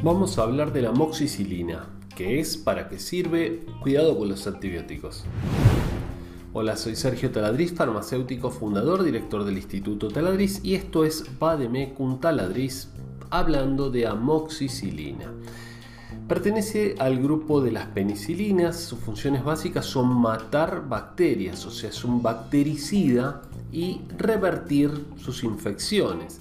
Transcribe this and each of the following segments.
Vamos a hablar de la moxicilina, que es, para qué sirve, cuidado con los antibióticos. Hola, soy Sergio Taladriz, farmacéutico, fundador, director del Instituto Taladriz y esto es Vademecum Taladriz hablando de amoxicilina. Pertenece al grupo de las penicilinas, sus funciones básicas son matar bacterias, o sea, es un bactericida y revertir sus infecciones.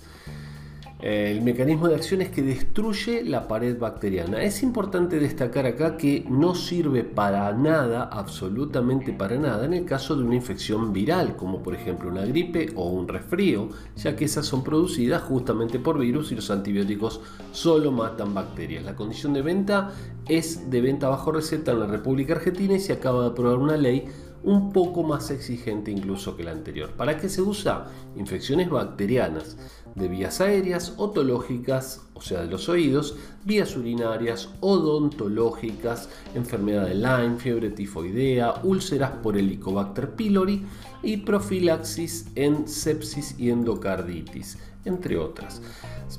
El mecanismo de acción es que destruye la pared bacteriana. Es importante destacar acá que no sirve para nada, absolutamente para nada, en el caso de una infección viral, como por ejemplo una gripe o un resfrío, ya que esas son producidas justamente por virus y los antibióticos solo matan bacterias. La condición de venta es de venta bajo receta en la República Argentina y se acaba de aprobar una ley un poco más exigente incluso que la anterior. ¿Para qué se usa? Infecciones bacterianas de vías aéreas, otológicas, o sea, de los oídos, vías urinarias, odontológicas, enfermedad de Lyme, fiebre tifoidea, úlceras por Helicobacter pylori y profilaxis en sepsis y endocarditis, entre otras.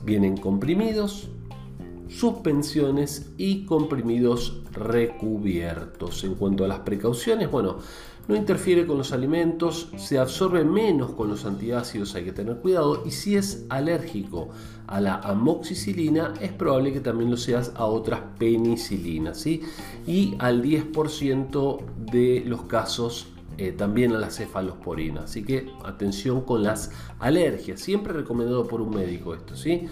Vienen comprimidos, suspensiones y comprimidos recubiertos. En cuanto a las precauciones, bueno, no interfiere con los alimentos, se absorbe menos con los antiácidos, hay que tener cuidado, y si es alérgico a la amoxicilina, es probable que también lo seas a otras penicilinas. Y al 10% de los casos eh, también a la cefalosporina. Así que atención con las alergias, siempre recomendado por un médico esto, ¿sí?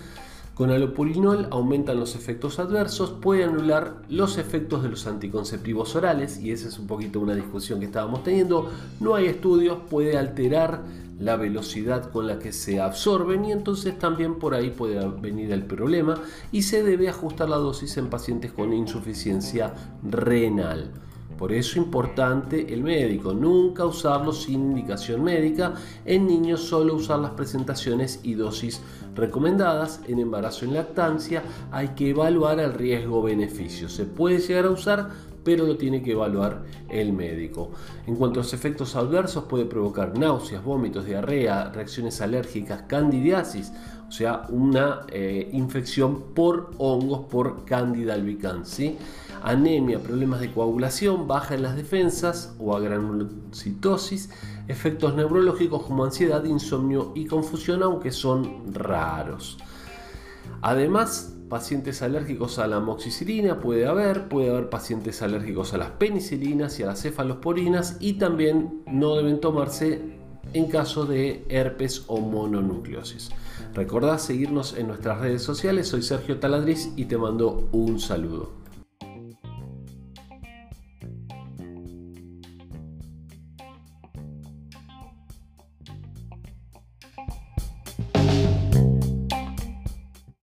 Con alopurinol aumentan los efectos adversos, puede anular los efectos de los anticonceptivos orales, y esa es un poquito una discusión que estábamos teniendo. No hay estudios, puede alterar la velocidad con la que se absorben y entonces también por ahí puede venir el problema y se debe ajustar la dosis en pacientes con insuficiencia renal. Por eso es importante el médico, nunca usarlo sin indicación médica. En niños solo usar las presentaciones y dosis recomendadas. En embarazo y lactancia hay que evaluar el riesgo-beneficio. Se puede llegar a usar, pero lo tiene que evaluar el médico. En cuanto a los efectos adversos, puede provocar náuseas, vómitos, diarrea, reacciones alérgicas, candidiasis, o sea, una eh, infección por hongos por Candida albicans. anemia, problemas de coagulación, baja en las defensas o agranulocitosis, efectos neurológicos como ansiedad, insomnio y confusión, aunque son raros. Además, pacientes alérgicos a la amoxicilina puede haber, puede haber pacientes alérgicos a las penicilinas y a las cefalosporinas y también no deben tomarse en caso de herpes o mononucleosis. Recordá seguirnos en nuestras redes sociales, soy Sergio Taladriz y te mando un saludo.